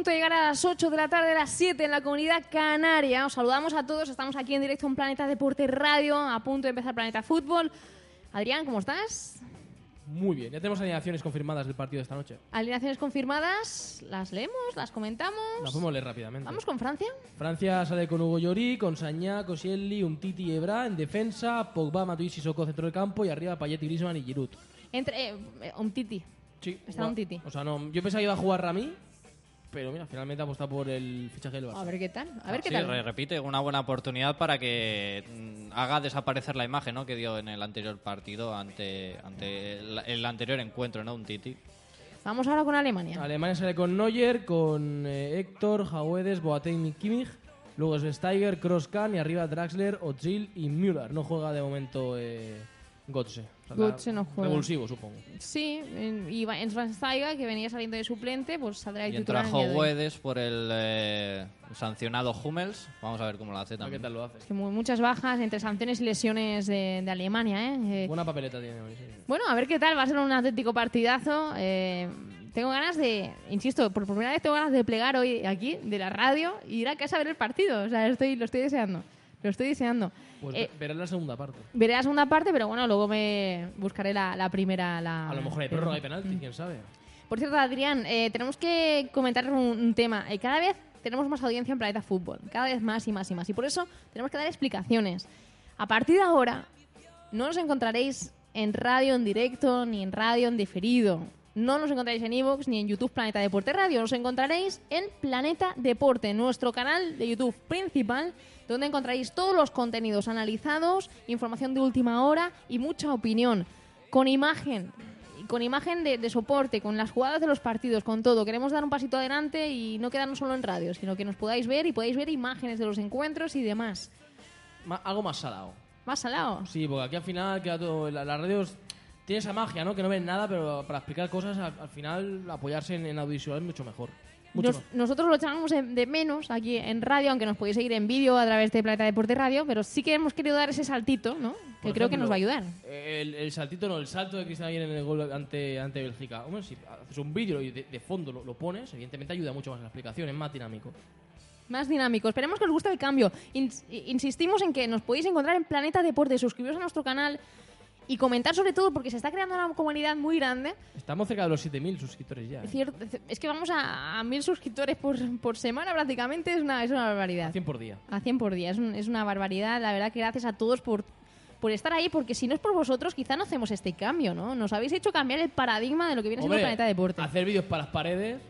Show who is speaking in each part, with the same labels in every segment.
Speaker 1: punto de llegar a las 8 de la tarde, a las 7 en la comunidad canaria. Os saludamos a todos. Estamos aquí en directo en Planeta Deporte Radio, a punto de empezar Planeta Fútbol. Adrián, ¿cómo estás?
Speaker 2: Muy bien, ya tenemos alineaciones confirmadas del partido de esta noche.
Speaker 1: Alineaciones confirmadas, las leemos, las comentamos.
Speaker 2: Las podemos leer rápidamente.
Speaker 1: Vamos con Francia.
Speaker 2: Francia sale con Hugo Llorí, con Sañá, Koscielny, Umtiti y Ebra en defensa, Pogba, Matuidi, Sissoko centro del campo y arriba Payet, Griezmann y Giroud.
Speaker 1: Entre eh, Umtiti.
Speaker 2: Sí.
Speaker 1: Está Umtiti.
Speaker 2: O sea, no, yo pensaba que iba a jugar Rami, pero mira, finalmente ha apostado por el fichaje del Barça.
Speaker 1: A ver qué tal. A ver qué
Speaker 3: Sí,
Speaker 1: tal.
Speaker 3: re- repite, una buena oportunidad para que mm, haga desaparecer la imagen ¿no? que dio en el anterior partido ante, ante el, el anterior encuentro, ¿no? Un Titi.
Speaker 1: Vamos ahora con Alemania.
Speaker 2: Alemania sale con Neuer, con eh, Héctor, Jauedes, Boateng y Kimmich. Luego es Steiger, Kroos-Kahn y arriba Draxler, Ozil y Müller. No juega de momento eh, Sea,
Speaker 1: Götze no juega.
Speaker 2: Revulsivo, supongo.
Speaker 1: Sí, en- y en Schweinsteiger, que venía saliendo de suplente, pues saldrá
Speaker 3: Y entra
Speaker 1: titular. en el día de hoy.
Speaker 3: Joguedes por el eh, sancionado Hummels. Vamos a ver cómo lo hace también.
Speaker 2: ¿Qué tal lo hace?
Speaker 1: Es que mu- muchas bajas entre sanciones y lesiones de, de Alemania, ¿eh? Eh,
Speaker 2: Buena papeleta tiene hoy, sí.
Speaker 1: Bueno, a ver qué tal. Va a ser un auténtico partidazo. Eh, tengo ganas de, insisto, por primera vez tengo ganas de plegar hoy aquí de la radio y ir a casa a ver el partido. O sea, estoy, lo estoy deseando. Lo estoy deseando.
Speaker 2: Pues
Speaker 1: Eh,
Speaker 2: verás la segunda parte.
Speaker 1: veré la segunda parte, pero bueno, luego me buscaré la, la primera. La,
Speaker 2: A lo mejor hay prórroga y penalti, quién sabe.
Speaker 1: Por cierto, Adrián, eh, tenemos que comentar un, un tema. Eh, cada vez tenemos más audiencia en Planeta Fútbol. Cada vez más y más y más. Y por eso tenemos que dar explicaciones. A partir de ahora, no nos encontraréis en radio en directo ni en radio en diferido. No nos encontraréis en Evox ni en YouTube Planeta Deporte Radio. Nos encontraréis en Planeta Deporte, nuestro canal de YouTube principal, donde encontraréis todos los contenidos analizados, información de última hora y mucha opinión. Con imagen, con imagen de, de soporte, con las jugadas de los partidos, con todo. Queremos dar un pasito adelante y no quedarnos solo en radio, sino que nos podáis ver y podáis ver imágenes de los encuentros y demás.
Speaker 2: Ma- algo más salado.
Speaker 1: Más al lado.
Speaker 2: Sí, porque aquí al final queda todo. La, las radios tiene esa magia, ¿no? Que no ven nada, pero para explicar cosas, al, al final apoyarse en, en audiovisual es mucho mejor. Mucho
Speaker 1: Nos- nosotros lo echamos de menos aquí en radio, aunque nos podéis seguir en vídeo a través de Planeta Deporte Radio, pero sí que hemos querido dar ese saltito, ¿no? Que
Speaker 2: Por
Speaker 1: creo que nos va a ayudar.
Speaker 2: El, el saltito, no, el salto de Cristian ayer en el gol ante, ante Bélgica. Hombre, si haces un vídeo y de, de fondo lo, lo pones, evidentemente ayuda mucho más en la explicación, es más dinámico.
Speaker 1: Más dinámico. Esperemos que os guste el cambio. Ins- insistimos en que nos podéis encontrar en Planeta Deporte, suscribiros a nuestro canal y comentar sobre todo porque se está creando una comunidad muy grande.
Speaker 2: Estamos cerca de los 7.000 suscriptores ya.
Speaker 1: Es,
Speaker 2: ¿eh?
Speaker 1: cierto, es que vamos a, a mil suscriptores por, por semana prácticamente, es una, es una barbaridad.
Speaker 2: 100 por día.
Speaker 1: A 100 por día, es, un- es una barbaridad. La verdad que gracias a todos por, por estar ahí, porque si no es por vosotros, quizá no hacemos este cambio, ¿no? Nos habéis hecho cambiar el paradigma de lo que viene siendo
Speaker 2: Hombre,
Speaker 1: Planeta Deporte.
Speaker 2: Hacer vídeos para las paredes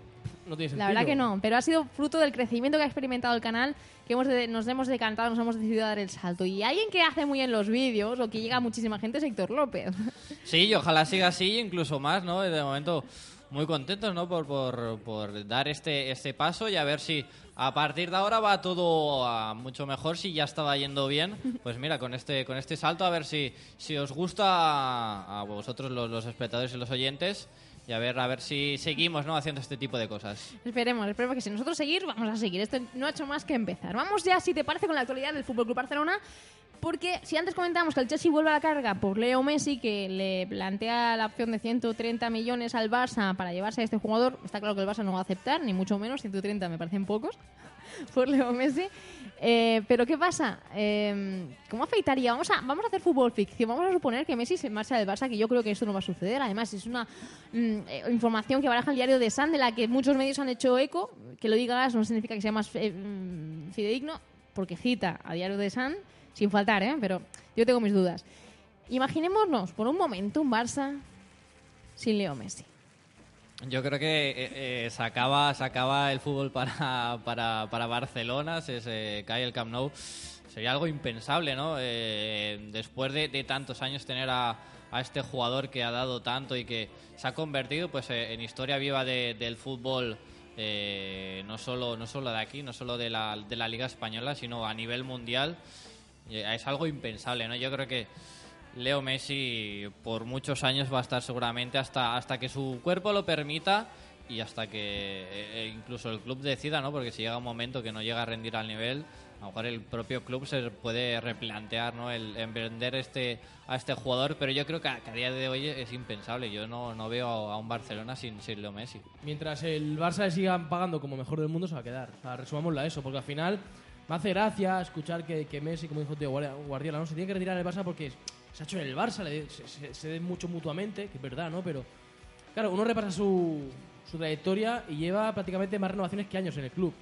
Speaker 2: no tiene sentido.
Speaker 1: La verdad que no, pero ha sido fruto del crecimiento que ha experimentado el canal, que hemos de- nos hemos decantado, nos hemos decidido a dar el salto. Y alguien que hace muy bien los vídeos o que llega a muchísima gente es Héctor López.
Speaker 3: Sí, y ojalá siga así, incluso más, ¿no? De momento muy contentos, ¿no? Por, por, por dar este, este paso y a ver si a partir de ahora va todo a mucho mejor. Si ya estaba yendo bien, pues mira, con este, con este salto a ver si, si os gusta a, a vosotros los, los espectadores y los oyentes y a ver, a ver si seguimos, ¿no? Haciendo este tipo de cosas.
Speaker 1: esperemos, esperemos que si nosotros seguir, vamos a seguir. Esto no ha hecho más que empezar. Vamos ya, si te parece, con la actualidad del Fútbol Club Barcelona. Porque si antes comentábamos que el Chelsea vuelve a la carga por Leo Messi, que le plantea la opción de 130 millones al Barça para llevarse a este jugador, está claro que el Barça no va a aceptar, ni mucho menos, 130 me parecen pocos, por Leo Messi. Eh, pero ¿qué pasa? Eh, ¿Cómo afectaría? Vamos a, vamos a hacer fútbol ficción. Vamos a suponer que Messi se marcha del Barça, que yo creo que esto no va a suceder. Además, es una mm, eh, información que baraja el diario de San, de la que muchos medios han hecho eco. Que lo digas no significa que sea más eh, mm, fidedigno, porque cita a diario de San, sin faltar, ¿eh? Pero yo tengo mis dudas. Imaginémonos por un momento un Barça sin Leo Messi.
Speaker 3: Yo creo que eh, eh, se, acaba, se acaba el fútbol para, para, para Barcelona, se, se cae el Camp Nou. Sería algo impensable, ¿no? Eh, después de, tantos años tener a, a este jugador que ha dado tanto y que se ha convertido pues eh, en historia viva de- del fútbol no solo no solo de aquí no solo de la, de la liga española sino a nivel mundial es algo impensable no yo creo que Leo Messi por muchos años va a estar seguramente hasta hasta que su cuerpo lo permita y hasta que eh, eh, incluso el club decida no porque si llega un momento que no llega a rendir al nivel a lo mejor el propio club se puede replantear ¿no? el, este, a este jugador, pero yo creo que a, que día de hoy es impensable. Yo no, no veo a, un Barcelona sin, sin Leo Messi.
Speaker 2: Mientras el Barça le siga pagando como mejor del mundo, se va a quedar. O sea, eso, porque al final me hace gracia escuchar que, que Messi, como dijo Tío Guardiola, ¿no? se tiene que retirar del Barça porque se ha hecho en el Barça, le- se, se, se den mucho mutuamente, que es verdad, ¿no? Pero, claro, uno repasa su, su trayectoria y lleva prácticamente más renovaciones que años en el club.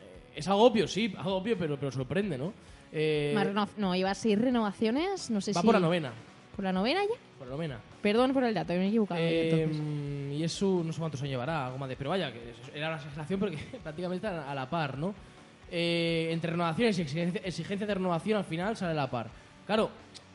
Speaker 2: Eh, Es algo obvio, sí, algo obvio, pero, pero sorprende, ¿no? Eh,
Speaker 1: no, iba a seis renovaciones, no sé
Speaker 2: va
Speaker 1: si...
Speaker 2: por la novena.
Speaker 1: ¿Por la novena ya?
Speaker 2: Por la novena.
Speaker 1: Perdón por el dato, me he equivocado.
Speaker 2: Eh, y eso no sé cuántos años llevará, algo más de. Pero vaya, que era una exageración porque prácticamente a la par, ¿no? Eh, entre renovaciones y exigencia, exigencia de renovación al final sale a la par. Claro,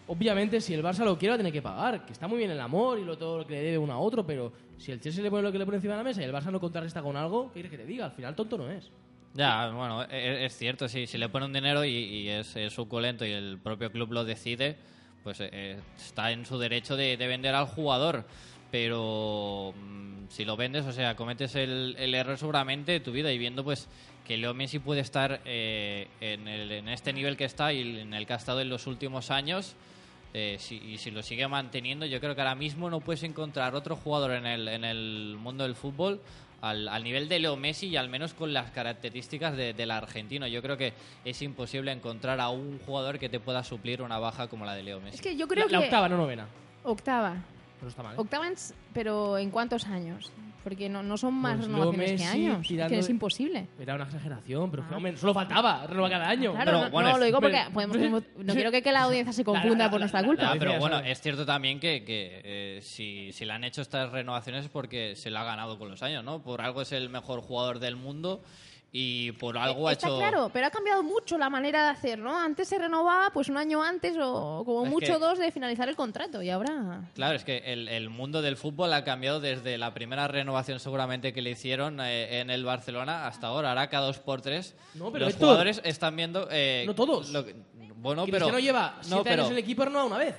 Speaker 2: obviamente si el Barça lo quiere va a tener que pagar, que está muy bien el amor y lo, todo lo que le debe uno a otro, pero si el Chelsea le pone lo que le pone encima de la mesa y el Barça no contrarresta con algo, ¿qué quieres que te diga? Al final tonto no es.
Speaker 3: Ya, bueno, e- es, cierto, sí, si le ponen dinero y, es, es suculento y el propio club lo decide, pues eh, está en su derecho de, de vender al jugador. Pero mm, si lo vendes, o sea, cometes el, el error seguramente de tu vida y viendo pues que Leo Messi puede estar eh, en, el- en este nivel que está y en el que ha estado en los últimos años, eh, si, y si lo sigue manteniendo, yo creo que ahora mismo no puedes encontrar otro jugador en el, en el mundo del fútbol al, al nivel de Leo Messi y al menos con las características de- del argentino. Yo creo que es imposible encontrar a un jugador que te pueda suplir una baja como la de Leo Messi.
Speaker 1: Es que yo creo
Speaker 2: la, la
Speaker 1: que...
Speaker 2: octava, no novena.
Speaker 1: Octava.
Speaker 2: Pero está mal. ¿eh?
Speaker 1: Octava, en s- pero ¿en cuántos años? Porque no, no son más
Speaker 2: Pues
Speaker 1: renovaciones que años.
Speaker 2: Tirando
Speaker 1: que es imposible.
Speaker 2: Era una exageración, pero
Speaker 1: Ah.
Speaker 2: hombre, solo faltaba, renova cada año.
Speaker 1: Claro,
Speaker 3: Pero,
Speaker 1: no,
Speaker 3: bueno,
Speaker 1: no,
Speaker 3: es-
Speaker 1: lo digo porque podemos- no quiero que, que la audiencia se confunda
Speaker 2: la-
Speaker 1: por
Speaker 2: la-
Speaker 1: nuestra culpa.
Speaker 3: Ah,
Speaker 2: la-
Speaker 3: pero bueno, es cierto también que, que, eh, si, si le han hecho estas renovaciones es porque se la ha ganado con los años, ¿no? Por algo es el mejor jugador del mundo y por algo ha
Speaker 1: Está
Speaker 3: hecho...
Speaker 1: claro, pero ha cambiado mucho la manera de hacer, ¿no? Antes se renovaba pues un año antes o como
Speaker 3: Es
Speaker 1: mucho
Speaker 3: que-
Speaker 1: dos de finalizar el contrato y ahora...
Speaker 3: Claro, es que el, el mundo del fútbol ha cambiado desde la primera renovación seguramente que le hicieron eh, en el Barcelona hasta ahora. Ahora cada dos por tres
Speaker 2: No, pero
Speaker 3: los
Speaker 2: Héctor,
Speaker 3: jugadores están viendo... eh,
Speaker 2: no todos.
Speaker 3: lo que- bueno, pero...
Speaker 2: Cristiano lleva siete
Speaker 3: no, pero,
Speaker 2: años en el equipo renueva una vez.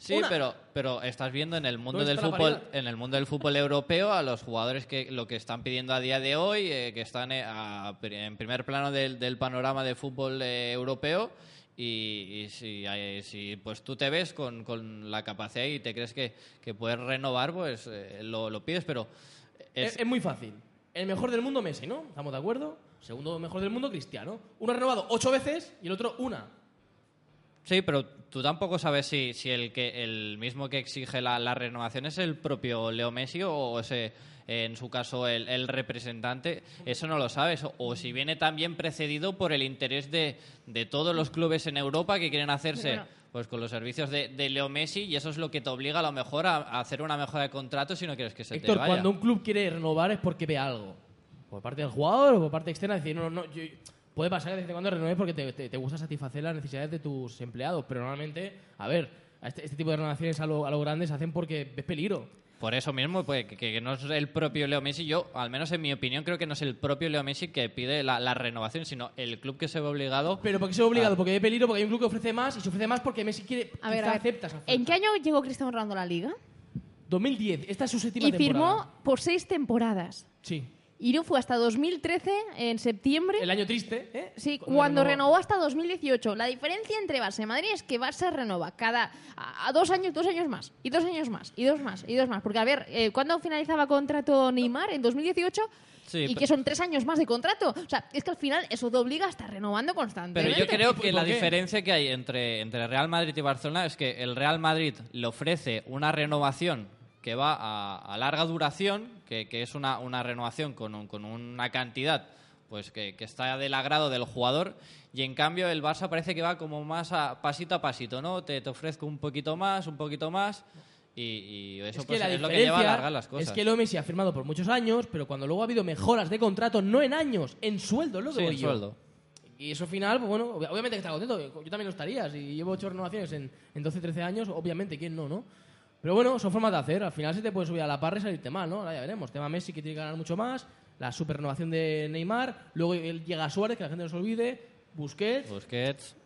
Speaker 3: Sí,
Speaker 2: Una.
Speaker 3: pero, pero estás viendo en el mundo
Speaker 2: ¿Dónde
Speaker 3: del fútbol,
Speaker 2: paridad?
Speaker 3: en el mundo del fútbol europeo a los jugadores que lo que están pidiendo a día de hoy, eh, que están eh, a- en primer plano del, del panorama de fútbol eh, europeo. Y, y si, si pues tú te ves con, con la capacidad y te crees que, que puedes renovar, pues lo, lo pides, pero
Speaker 2: Es,
Speaker 3: es,
Speaker 2: es muy fácil. El mejor del mundo, Messi, ¿no? ¿Estamos de acuerdo? Segundo mejor del mundo, Cristiano. Uno ha renovado ocho veces y el otro una.
Speaker 3: Sí, pero tú tampoco sabes si, si el que el mismo que exige la, la renovación es el propio Leo Messi o ese, en su caso, el, el representante. Eso no lo sabes. O, si viene también precedido por el interés de, de todos los clubes en Europa que quieren hacerse
Speaker 1: Bueno.
Speaker 3: pues con los servicios de, de Leo Messi y eso es lo que te obliga a lo mejor a, a hacer una mejora de contrato si no quieres que se
Speaker 2: Héctor,
Speaker 3: te vaya.
Speaker 2: cuando un club quiere renovar es porque ve algo. Por parte del jugador o por parte externa. Decir, no, no, yo- puede pasar que de vez en cuando renueves porque te, te- te gusta satisfacer las necesidades de tus empleados. Pero normalmente, a ver, a este, este tipo de renovaciones a lo, a lo grande se hacen porque ves peligro.
Speaker 3: Por eso mismo, pues, que, que no es el propio Leo Messi. Yo, al menos en mi opinión, creo que no es el propio Leo Messi que pide la, la renovación, sino el club que se ve obligado.
Speaker 2: Pero porque se ve obligado,
Speaker 3: Ah.
Speaker 2: porque hay peligro, porque hay un club que ofrece más y se ofrece más porque Messi quiere.
Speaker 1: A ver, a ver,
Speaker 2: acepta esa oferta.
Speaker 1: ¿en qué año llegó Cristiano Ronaldo a la Liga?
Speaker 2: 2010, esta es su séptima
Speaker 1: Y
Speaker 2: temporada.
Speaker 1: firmó por seis temporadas.
Speaker 2: Sí.
Speaker 1: Y no fue hasta 2013, en septiembre.
Speaker 2: El año triste, ¿eh?
Speaker 1: Sí,
Speaker 2: Cuando
Speaker 1: cuando
Speaker 2: renovó.
Speaker 1: renovó hasta 2018. La diferencia entre Barça y Madrid es que Barça renova cada a, a dos años, dos años más, y dos años más, y dos más, y dos más. Porque, a ver, eh, ¿cuándo finalizaba contrato Neymar? ¿En 2018?
Speaker 3: Sí,
Speaker 1: y
Speaker 3: pero-
Speaker 1: que son tres años más de contrato. O sea, es que al final eso te obliga a estar renovando
Speaker 3: Pero
Speaker 1: constantemente.
Speaker 3: yo creo
Speaker 2: ¿Y
Speaker 3: que la diferencia que hay entre, entre Real Madrid y Barcelona es que el Real Madrid le ofrece una renovación que va a, a larga duración, que, que es una, una renovación con, un- con una cantidad pues que, que está del agrado del jugador y en cambio el Barça parece que va como más a pasito a pasito, ¿no? Te, te ofrezco un poquito más, un poquito más y, y eso
Speaker 2: es que
Speaker 3: pues, es lo que lleva a alargar las cosas.
Speaker 2: es que Leo Messi ha firmado por muchos años, pero cuando luego ha habido mejoras de contrato, no en años, en sueldo, lo que
Speaker 3: Sí,
Speaker 2: voy yo.
Speaker 3: sueldo.
Speaker 2: Y eso al final, pues bueno, ob- obviamente que está contento. Yo también lo estaría. Si llevo ocho renovaciones en, en 12, 13 años, obviamente, ¿quién no, no? Pero bueno, son formas de hacer. Al final se te puede subir a la parra y salirte mal, ¿no? Ahora ya veremos. Tema Messi que tiene que ganar mucho más. La super renovación de Neymar. Luego él llega a Suárez, que la gente no se olvide. Busquets.
Speaker 3: Busquets.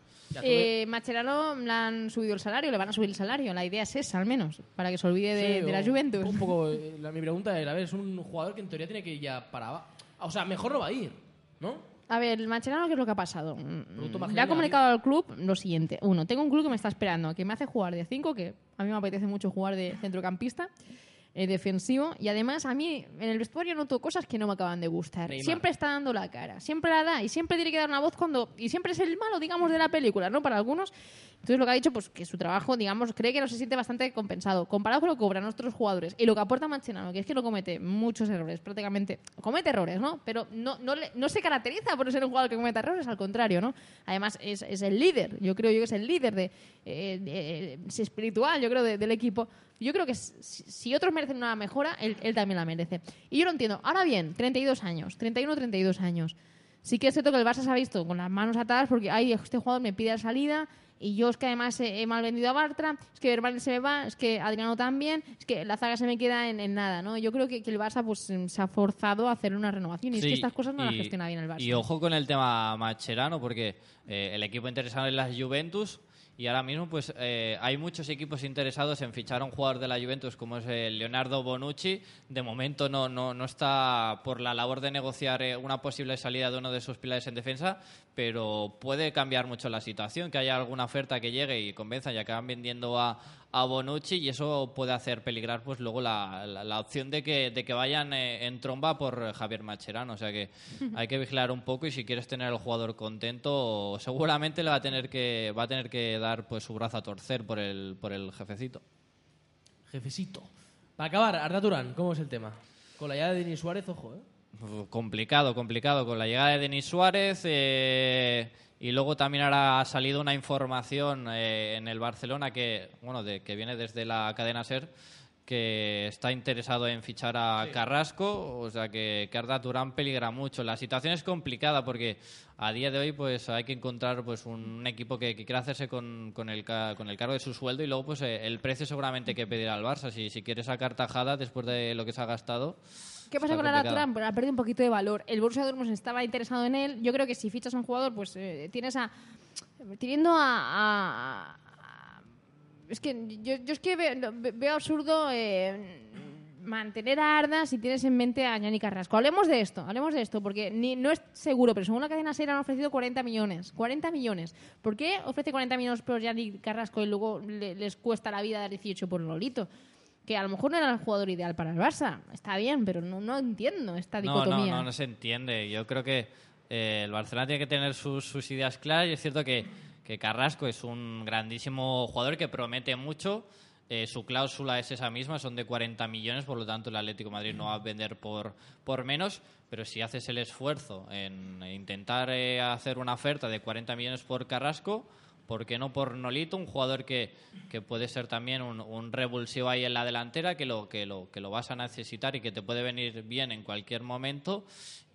Speaker 1: Eh, Macherano le han subido el salario, le van a subir el salario. La idea es esa, al menos, para que se olvide de,
Speaker 2: Sí,
Speaker 1: de la Juventus.
Speaker 2: Un poco, eh, la- mi pregunta era, a ver, es un jugador que en teoría tiene que ir ya para abajo. O sea, mejor no va a ir, ¿no?
Speaker 1: A ver, el Macherano, ¿qué es lo que ha pasado?
Speaker 2: Producto más
Speaker 1: Le ha comunicado al club lo siguiente. Uno, tengo un club que me está esperando, que me hace jugar de 5, que a mí me apetece mucho jugar de centrocampista, eh, defensivo, y además a mí en el vestuario noto cosas que no me acaban de gustar.
Speaker 2: Neymar.
Speaker 1: Siempre está dando la cara, siempre la da, y siempre tiene que dar una voz cuando... Y siempre es el malo, digamos, de la película, ¿no? Para algunos. Entonces lo que ha dicho, pues que su trabajo, digamos, cree que no se siente bastante compensado. Comparado con lo que cobran otros jugadores y lo que aporta Macherano, que es que lo comete muchos errores, prácticamente. Comete errores, ¿no? Pero no, no, le- no se caracteriza por ser un jugador que cometa errores, al contrario, ¿no? Además, es, es el líder, yo creo yo que es el líder de, eh, de- es espiritual, yo creo, de- del equipo. Yo creo que si, otros merecen una mejora, él, él también la merece. Y yo lo entiendo. Ahora bien, 32 años, 31, 32 años. Sí que es cierto que el Barça se ha visto con las manos atadas porque ay, este jugador me pide la salida y yo es que además he, mal vendido a Bartra, es que Verbal se me va, es que Adriano también, es que la zaga se me queda en, en nada, ¿no? Yo creo que, que el Barça pues se ha forzado a hacer una renovación y es
Speaker 3: Sí,
Speaker 1: que estas cosas no las
Speaker 3: y-
Speaker 1: gestiona bien el Barça.
Speaker 3: Y ojo con el tema Macherano, porque eh, el equipo interesado es la Juventus y ahora mismo pues eh, hay muchos equipos interesados en fichar a un jugador de la Juventus como es eh, Leonardo Bonucci. De momento no, no, no está por la labor de negociar eh, una posible salida de uno de sus pilares en defensa, pero puede cambiar mucho la situación, que haya alguna oferta que llegue y convenza y acaban vendiendo a, a Bonucci y eso puede hacer peligrar pues luego la, la- la opción de que, de que vayan eh, en tromba por eh, Javier Macherano. O sea que hay que vigilar un poco y si quieres tener al jugador contento, seguramente le va a tener que, va a tener que dar pues su brazo a torcer por el, por el jefecito.
Speaker 2: Jefecito. Para acabar, Arda Turán, ¿cómo es el tema? Con la llegada de Denis Suárez, ojo, ¿eh?
Speaker 3: Complicado, complicado. Con la llegada de Denis Suárez eh, y luego también ahora ha salido una información eh, en el Barcelona que, bueno, de, que viene desde la cadena SER que está interesado en fichar a Carrasco, o sea que, que Arda Turán peligra mucho. La situación es complicada porque a día de hoy pues hay que encontrar pues un equipo que, que quiera hacerse con, con el, con el cargo de su sueldo y luego pues eh, el precio seguramente que pedirá al Barça. Si, si quiere sacar tajada después de lo que se ha gastado.
Speaker 1: ¿Qué pasa con
Speaker 3: complicado.
Speaker 1: Pues ha perdido un poquito de valor. El Borussia Dortmund estaba interesado en él. Yo creo que si fichas a un jugador, pues eh, tienes a... Teniendo a... es que yo, yo es que veo, absurdo eh, mantener a Arda si tienes en mente a Yannick Carrasco. Hablemos de esto, hablemos de esto, porque ni, no es seguro, pero según la cadena SER han ofrecido 40 millones. 40 millones. ¿Por qué ofrece 40 millones por Yannick Carrasco y luego le- les cuesta la vida dar 18 por Lolito? Que a lo mejor no era el jugador ideal para el Barça. Está bien, pero no, no entiendo esta
Speaker 3: No,
Speaker 1: dicotomía.
Speaker 3: no, no, no se entiende. Yo creo que eh, el Barcelona tiene que tener sus, sus ideas claras y es cierto que, que Carrasco es un grandísimo jugador que promete mucho. Eh, su cláusula es esa misma, son de 40 millones, por lo tanto el Atlético de Madrid no va a vender por, por menos, pero si haces el esfuerzo en intentar eh, hacer una oferta de 40 millones por Carrasco, ¿por qué no por Nolito, un jugador que, que puede ser también un, revulsivo ahí en la delantera, que lo, que, lo, que lo vas a necesitar y que te puede venir bien en cualquier momento?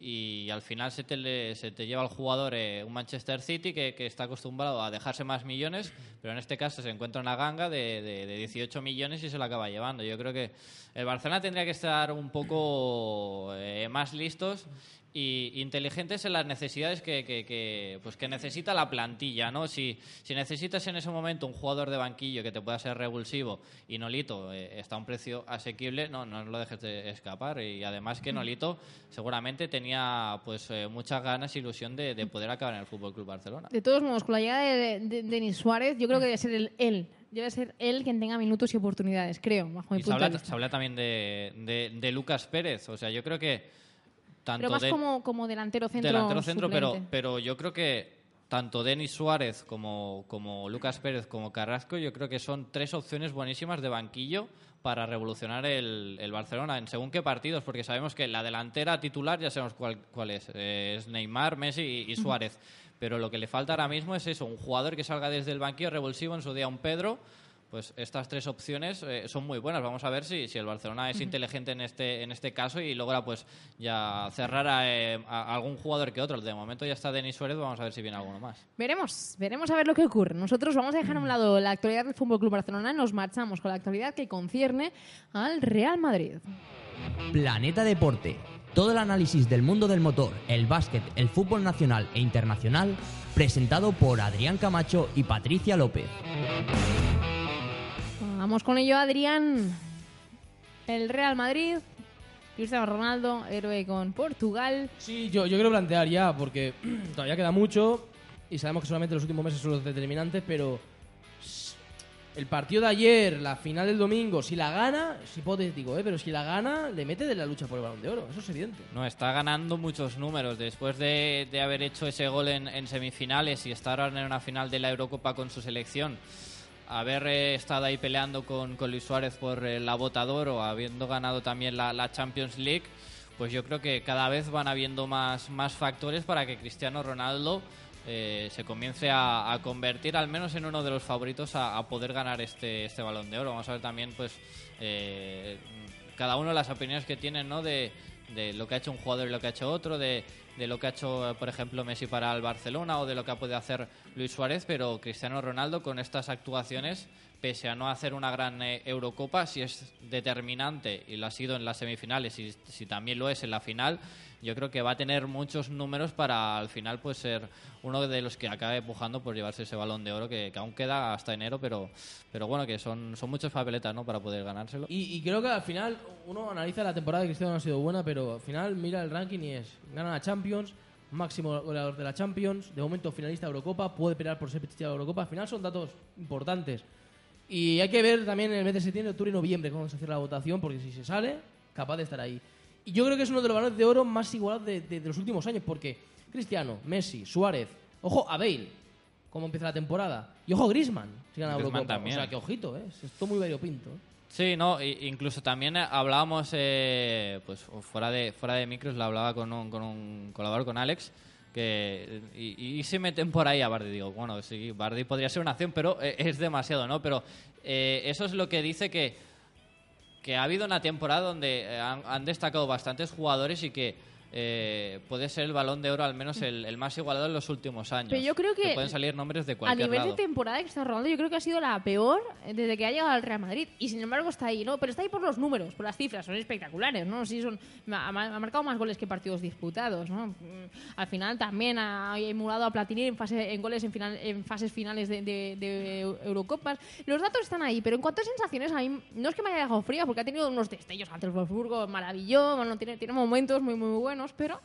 Speaker 3: Y al final se te, le- se te lleva al jugador eh, un Manchester City que, que está acostumbrado a dejarse más millones, pero en este caso se encuentra una ganga de, de, de 18 millones y se la acaba llevando. Yo creo que el Barcelona tendría que estar un poco eh, más listos y inteligentes en las necesidades que, que, que, pues que necesita la plantilla, ¿no? Si, si necesitas en ese momento un jugador de banquillo que te pueda ser revulsivo y Nolito eh, está a un precio asequible, no, no lo dejes de escapar. Y además que Nolito seguramente tenía pues eh, muchas ganas y ilusión de, de poder acabar en el Fútbol Club Barcelona.
Speaker 1: De todos modos, con la llegada de, de- de Denis Suárez, yo creo que debe ser el, él. Debe ser él quien tenga minutos y oportunidades, creo, bajo mi
Speaker 3: Y se
Speaker 1: punto de
Speaker 3: habla,
Speaker 1: vista.
Speaker 3: se habla también de, de, de Lucas Pérez, o sea, yo creo que tanto
Speaker 1: Pero más
Speaker 3: de-
Speaker 1: como, como delantero centro.
Speaker 3: delantero centro, pero,
Speaker 1: suplente.
Speaker 3: pero yo creo que tanto Denis Suárez como, como Lucas Pérez como Carrasco, yo creo que son tres opciones buenísimas de banquillo para revolucionar el, el Barcelona en según qué partidos, porque sabemos que la delantera titular ya sabemos cuál, cuál es, eh, es Neymar, Messi y, y Suárez, pero lo que le falta ahora mismo es eso, un jugador que salga desde el banquillo revulsivo en su día un Pedro, pues estas tres opciones eh, son muy buenas. Vamos a ver si, si el Barcelona es inteligente en este, en este caso y logra pues ya cerrar a, eh, a algún jugador que otro. De momento ya está Denis Suárez, vamos a ver si viene alguno más.
Speaker 1: Veremos, veremos a ver lo que ocurre. Nosotros vamos a dejar a un lado la actualidad del Fútbol Club Barcelona y nos marchamos con la actualidad que concierne al Real Madrid.
Speaker 4: Planeta Deporte. Todo el análisis del mundo del motor, el básquet, el fútbol nacional e internacional, presentado por Adrián Camacho y Patricia López.
Speaker 1: Vamos con ello, Adrián. El Real Madrid, Cristiano Ronaldo, héroe con Portugal.
Speaker 2: Sí, yo, yo quiero plantear ya, porque todavía queda mucho y sabemos que solamente los últimos meses son los determinantes, pero el partido de ayer, la final del domingo, si la gana, es hipotético, ¿eh? pero si la gana, le mete de la lucha por el balón de oro, eso es evidente.
Speaker 3: No, está ganando muchos números. Después de, de haber hecho ese gol en, en semifinales y estar ahora en una final de la Eurocopa con su selección, haber eh, estado ahí peleando con, con Luis Suárez por eh, la Botador o habiendo ganado también la, la Champions League, pues yo creo que cada vez van habiendo más, más factores para que Cristiano Ronaldo eh, se comience a, convertir al menos en uno de los favoritos a, poder ganar este, este balón de oro. Vamos a ver también, pues, cada uno las opiniones que tienen, ¿no? De, de lo que ha hecho un jugador y lo que ha hecho otro, de, de lo que ha hecho, por ejemplo, Messi para el Barcelona o de lo que ha podido hacer Luis Suárez, pero Cristiano Ronaldo con estas actuaciones, pese a no hacer una gran eh, Eurocopa, si es determinante y lo ha sido en las semifinales y si también lo es en la final, yo creo que va a tener muchos números para al final pues ser uno de los que acabe empujando por llevarse ese balón de oro que, que aún queda hasta enero, pero, pero bueno, que son, son muchas papeletas ¿no? para poder ganárselo.
Speaker 2: Y, y creo que al final uno analiza la temporada de Cristiano no ha sido buena, pero al final mira el ranking y es gana la Champions, máximo goleador de la Champions, de momento finalista de Eurocopa, puede pelear por ser de Eurocopa. Al final son datos importantes. Y hay que ver también en el mes de septiembre, octubre y noviembre cómo se cierra la votación, porque si se sale, capaz de estar ahí. Y yo creo que es uno de los balones de oro más igualados de, de- de los últimos años, porque Cristiano, Messi, Suárez, ojo a Bale, cómo empieza la temporada, y ojo Griezmann, si gana
Speaker 3: Griezmann
Speaker 2: Eurocopa.
Speaker 3: también.
Speaker 2: O sea, que ojito, ¿eh? es todo muy variopinto. ¿eh?
Speaker 3: Sí, no, incluso también eh, hablábamos, eh, pues fuera de fuera de micros, la hablaba con un, con un colaborador, con Alex, que y, se meten por ahí a Bardi. Digo, bueno, sí, Bardi podría ser una acción, pero eh, es demasiado, ¿no? Pero eh, eso es lo que dice que, que ha habido una temporada donde eh, han destacado bastantes jugadores y que eh, puede ser el balón de oro al menos el, el más igualado en los últimos años.
Speaker 1: Pero yo creo que
Speaker 3: pueden salir nombres de
Speaker 1: A
Speaker 3: cualquier
Speaker 1: nivel
Speaker 3: lado.
Speaker 1: de temporada de Cristiano Ronaldo, yo creo que ha sido la peor desde que ha llegado al Real Madrid. Y sin embargo está ahí, ¿no? Pero está ahí por los números, por las cifras, son espectaculares, ¿no? Sí, son, ha, ha marcado más goles que partidos disputados, ¿no? Mm, Al final también ha emulado a Platini en, fase, en goles en, final, en fases finales de, de- de Eurocopas. Los datos están ahí, pero en cuanto a sensaciones, a mí no es que me haya dejado fría, porque ha tenido unos destellos ante el Wolfsburgo maravilloso, bueno, tiene, tiene momentos muy, muy buenos, pero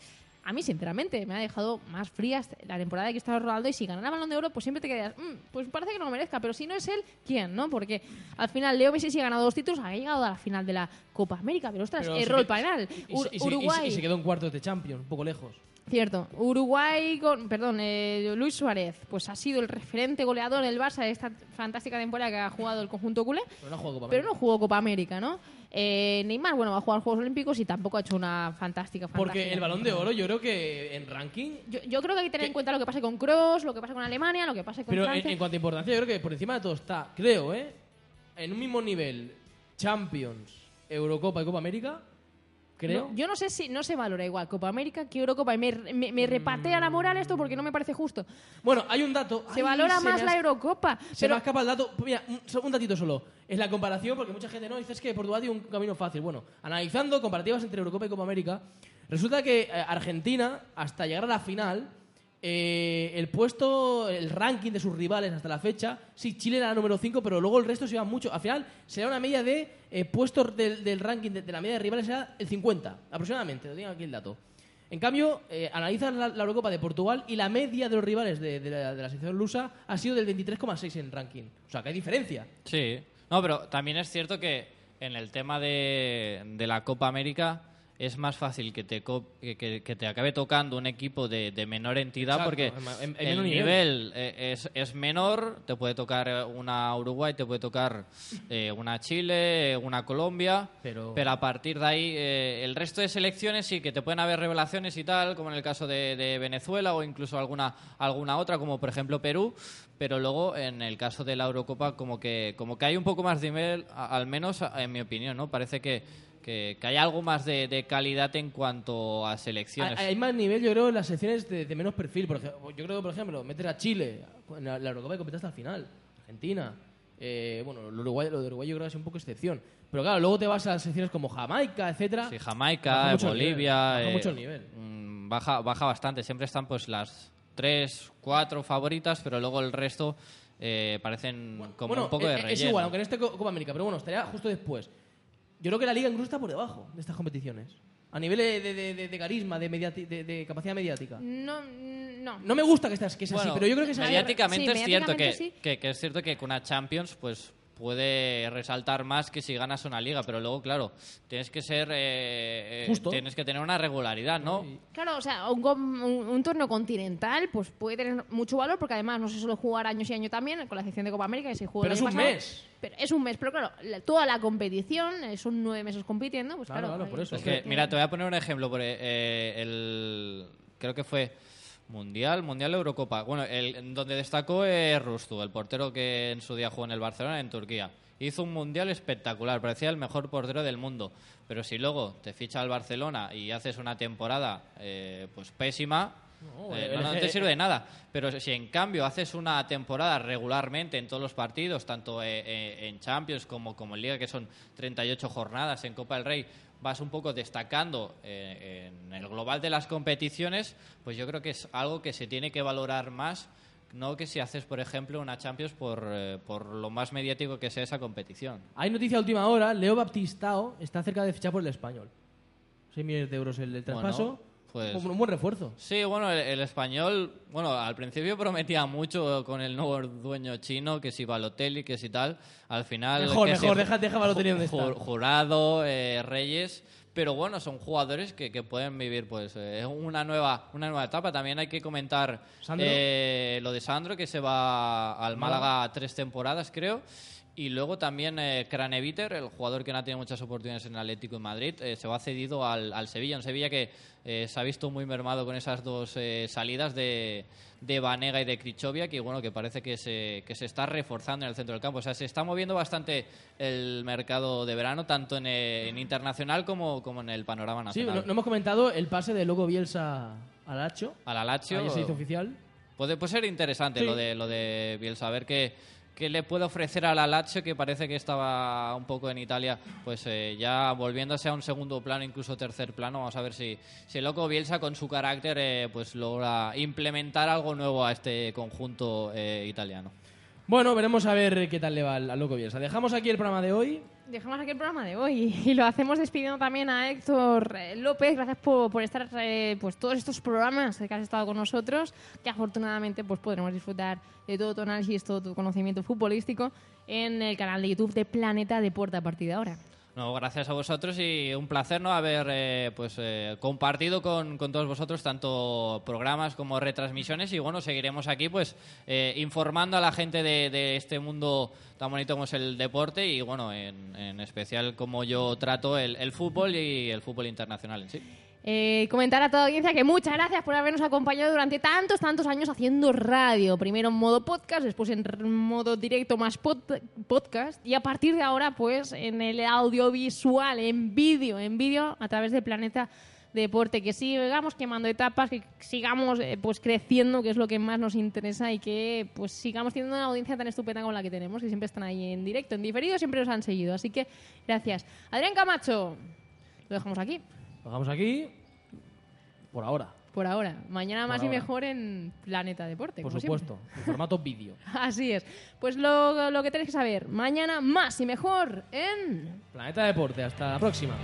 Speaker 1: a mí, sinceramente, me ha dejado más frías la temporada de Cristiano Ronaldo y si ganara Balón de Oro, pues siempre te quedas, "Mm, pues parece que no lo merezca, pero si no es él, ¿quién? ¿no? Porque al final Leo Messi sí ha ganado dos títulos, ha llegado a la final de la Copa América, pero ostras,
Speaker 2: Pero
Speaker 1: erró el
Speaker 2: que-
Speaker 1: penal.
Speaker 2: y- y y
Speaker 1: Uruguay,
Speaker 2: Y se quedó en cuartos de Champions, un poco lejos.
Speaker 1: Cierto. Uruguay con, perdón, eh, Luis Suárez, pues ha sido el referente goleador del Barça de esta fantástica temporada que ha jugado el conjunto culé.
Speaker 2: Pero no jugado Copa
Speaker 1: Pero
Speaker 2: América.
Speaker 1: no jugó Copa América, ¿no? Eh, Neymar, bueno, va a jugar Juegos Olímpicos y tampoco ha hecho una fantástica, fantástica
Speaker 2: Porque el balón de oro, yo creo que en ranking.
Speaker 1: Yo, yo creo que hay que tener en cuenta lo que pasa con Kroos, lo que pasa con Alemania, lo que pasa con
Speaker 2: Pero en cuanto a importancia, yo creo que por encima de todo está, creo, ¿eh? En un mismo nivel, Champions, Eurocopa y Copa América. Creo.
Speaker 1: No, yo no sé si no se valora igual Copa América que Eurocopa. Y me, me, me repatea la moral esto porque no me parece justo.
Speaker 2: Bueno, hay un dato.
Speaker 1: Se
Speaker 2: Ay,
Speaker 1: valora
Speaker 2: se
Speaker 1: más la Eurocopa.
Speaker 2: Se
Speaker 1: pero
Speaker 2: me escapa el dato. Mira, un, un datito solo. Es la comparación, porque mucha gente no dice es que Portugal tiene un camino fácil. Bueno, analizando comparativas entre Eurocopa y Copa América, resulta que eh, Argentina, hasta llegar a la final, eh, el puesto, el ranking de sus rivales hasta la fecha, sí, Chile era número 5, pero luego el resto se iba mucho. Al final, será una media de eh, puestos del, ranking de, la media de rivales, era el 50, aproximadamente. Lo tengo aquí el dato. En cambio, eh, la, la Eurocopa de Portugal y la media de los rivales de, de la, de la selección lusa ha sido del 23,6 en ranking. O sea, que hay diferencia.
Speaker 3: Sí, no, pero también es cierto que en el tema de la Copa América es más fácil que te, que, que- te acabe tocando un equipo de, de menor entidad
Speaker 2: Exacto,
Speaker 3: porque
Speaker 2: en
Speaker 3: el nivel,
Speaker 2: nivel.
Speaker 3: eh, es, es menor, te puede tocar eh, una Uruguay, te puede tocar eh, una Chile, eh, una Colombia,
Speaker 2: Pero-
Speaker 3: a partir de ahí eh, el resto de selecciones sí que te pueden haber revelaciones y tal, como en el caso de, de Venezuela o incluso alguna, alguna otra, como por ejemplo Perú, pero luego en el caso de la Eurocopa como que, como que hay un poco más de nivel, al menos en mi opinión, ¿no? Parece que, que, que hay algo más de, de calidad en cuanto a selecciones.
Speaker 2: Hay, hay más nivel, yo creo, en las secciones de, de menos perfil. Por ejemplo, yo creo que, por ejemplo, meter a Chile en la, la Eurocopa y competir hasta el final. Argentina. Eh, bueno, lo, Uruguay, lo de Uruguay yo creo que es un poco excepción. Pero claro, luego te vas a las secciones como Jamaica, etcétera.
Speaker 3: Sí, Jamaica, Bolivia.
Speaker 2: nivel, baja
Speaker 3: eh,
Speaker 2: mucho el nivel.
Speaker 3: mm, Baja, baja bastante. Siempre están pues las tres, cuatro favoritas, pero luego el resto eh, parecen como
Speaker 2: bueno,
Speaker 3: un poco de
Speaker 2: es,
Speaker 3: relleno.
Speaker 2: es igual, aunque en este Co- Copa América, pero bueno, estaría justo después. Yo creo que la liga incluso está por debajo de estas competiciones. A nivel de, de- de- de carisma, de, mediati- de- de capacidad mediática.
Speaker 1: No, no.
Speaker 2: No me gusta que, estás, que sea así, pero yo creo que es así.
Speaker 3: mediáticamente
Speaker 1: Sí,
Speaker 3: es cierto que,
Speaker 1: mediáticamente sí.
Speaker 3: que, que es cierto que con una Champions pues puede resaltar más que si ganas una liga, pero luego claro tienes que ser eh, eh,
Speaker 2: Justo.
Speaker 3: tienes que tener una regularidad, ¿no?
Speaker 1: Claro, o sea, un, com- un- un torneo continental pues puede tener mucho valor porque además no se suele jugar años y años también con la sección de Copa América que se juega
Speaker 2: Pero
Speaker 1: el
Speaker 2: es
Speaker 1: año
Speaker 2: un
Speaker 1: pasado.
Speaker 2: mes.
Speaker 1: Pero es un mes, pero claro, la- toda la competición eh, son nueve meses compitiendo, pues
Speaker 2: Claro,
Speaker 1: claro.
Speaker 2: claro, por eso.
Speaker 3: Es que,
Speaker 2: que-
Speaker 3: mira, te voy a poner un ejemplo. Por, eh, el, creo que fue Mundial, Mundial Eurocopa. Bueno, el, donde destacó es Rustu, el portero que en su día jugó en el Barcelona, en Turquía. Hizo un Mundial espectacular, parecía el mejor portero del mundo. Pero si luego te ficha al Barcelona y haces una temporada eh, pues pésima,
Speaker 2: No,
Speaker 3: eh, no, no te sirve de nada. Pero si en cambio haces una temporada regularmente en todos los partidos, tanto eh, eh, en Champions como, como en Liga, que son 38 jornadas, en Copa del Rey, vas un poco destacando eh, en el global de las competiciones, pues yo creo que es algo que se tiene que valorar más, no que si haces, por ejemplo, una Champions por, eh, por lo más mediático que sea esa competición.
Speaker 2: Hay noticia a última hora. Leo Baptistao está cerca de fichar por el español. 6 millones de euros el, el traspaso.
Speaker 3: Bueno, pues-
Speaker 2: un, un buen refuerzo.
Speaker 3: Sí, bueno, el, el español, bueno, al principio prometía mucho con el nuevo dueño chino, que si Balotelli, que si tal. Al final.
Speaker 2: Mejor,
Speaker 3: que
Speaker 2: mejor, deja- deja Balotelli donde está.
Speaker 3: Jurado, eh, Reyes. Pero bueno, son jugadores que, que pueden vivir pues eh, una nueva una nueva etapa. También hay que comentar eh, lo de Sandro, que se va al Málaga tres temporadas, creo. Y luego también eh, Craneviter, el jugador que no ha tenido muchas oportunidades en el Atlético de Madrid, eh, se va cedido al, al Sevilla. Un Sevilla que eh, se ha visto muy mermado con esas dos eh, salidas de, de Vanega y de Krichovia, que bueno, que parece que se, que se está reforzando en el centro del campo. O sea, se está moviendo bastante el mercado de verano, tanto en, eh, en internacional como, como en el panorama
Speaker 2: Sí,
Speaker 3: nacional.
Speaker 2: no, no hemos comentado el pase de Loco Bielsa al Hacho.
Speaker 3: A la Lazio
Speaker 2: Ayer se hizo oficial.
Speaker 3: puede, puede ser interesante
Speaker 2: Sí.
Speaker 3: lo de lo de Bielsa, a ver qué, qué le puede ofrecer a la Lazio, que parece que estaba un poco en Italia, pues eh, ya volviéndose a un segundo plano, incluso tercer plano. Vamos a ver si, si el loco Bielsa con su carácter eh, pues logra implementar algo nuevo a este conjunto eh, italiano.
Speaker 2: Bueno, veremos a ver qué tal le va al, Loco Bielsa. Dejamos aquí el programa de hoy.
Speaker 1: Dejamos aquí el programa de hoy y lo hacemos despidiendo también a Héctor eh, López. Gracias por, por estar eh, pues todos estos programas que has estado con nosotros, que afortunadamente pues podremos disfrutar de todo tu análisis, todo tu conocimiento futbolístico en el canal de YouTube de Planeta Deporte a partir de ahora.
Speaker 3: No, gracias a vosotros y un placer no haber eh, pues eh, compartido con, con todos vosotros tanto programas como retransmisiones y bueno seguiremos aquí pues eh, informando a la gente de, de este mundo tan bonito como es el deporte y bueno en, en especial como yo trato el, el fútbol y el fútbol internacional en sí.
Speaker 1: Comentar a toda audiencia que muchas gracias por habernos acompañado durante tantos, tantos años haciendo radio. Primero en modo podcast, después en modo directo más pod- podcast y a partir de ahora pues en el audiovisual, en vídeo, en vídeo a través de Planeta Deporte. Que sigamos quemando etapas, que sigamos eh, pues creciendo, que es lo que más nos interesa y que pues sigamos teniendo una audiencia tan estupenda como la que tenemos, que siempre están ahí en directo, en diferido, siempre nos han seguido. Así que gracias. Adrián Camacho, lo dejamos aquí.
Speaker 2: Lo dejamos aquí. Por ahora,
Speaker 1: Por ahora. Mañana más y
Speaker 2: ahora.
Speaker 1: mejor en Planeta Deporte.
Speaker 2: por
Speaker 1: como
Speaker 2: supuesto. En formato vídeo.
Speaker 1: Así es. Pues lo, lo que tenéis que saber. Mañana más y mejor en...
Speaker 2: Planeta Deporte. Hasta la próxima.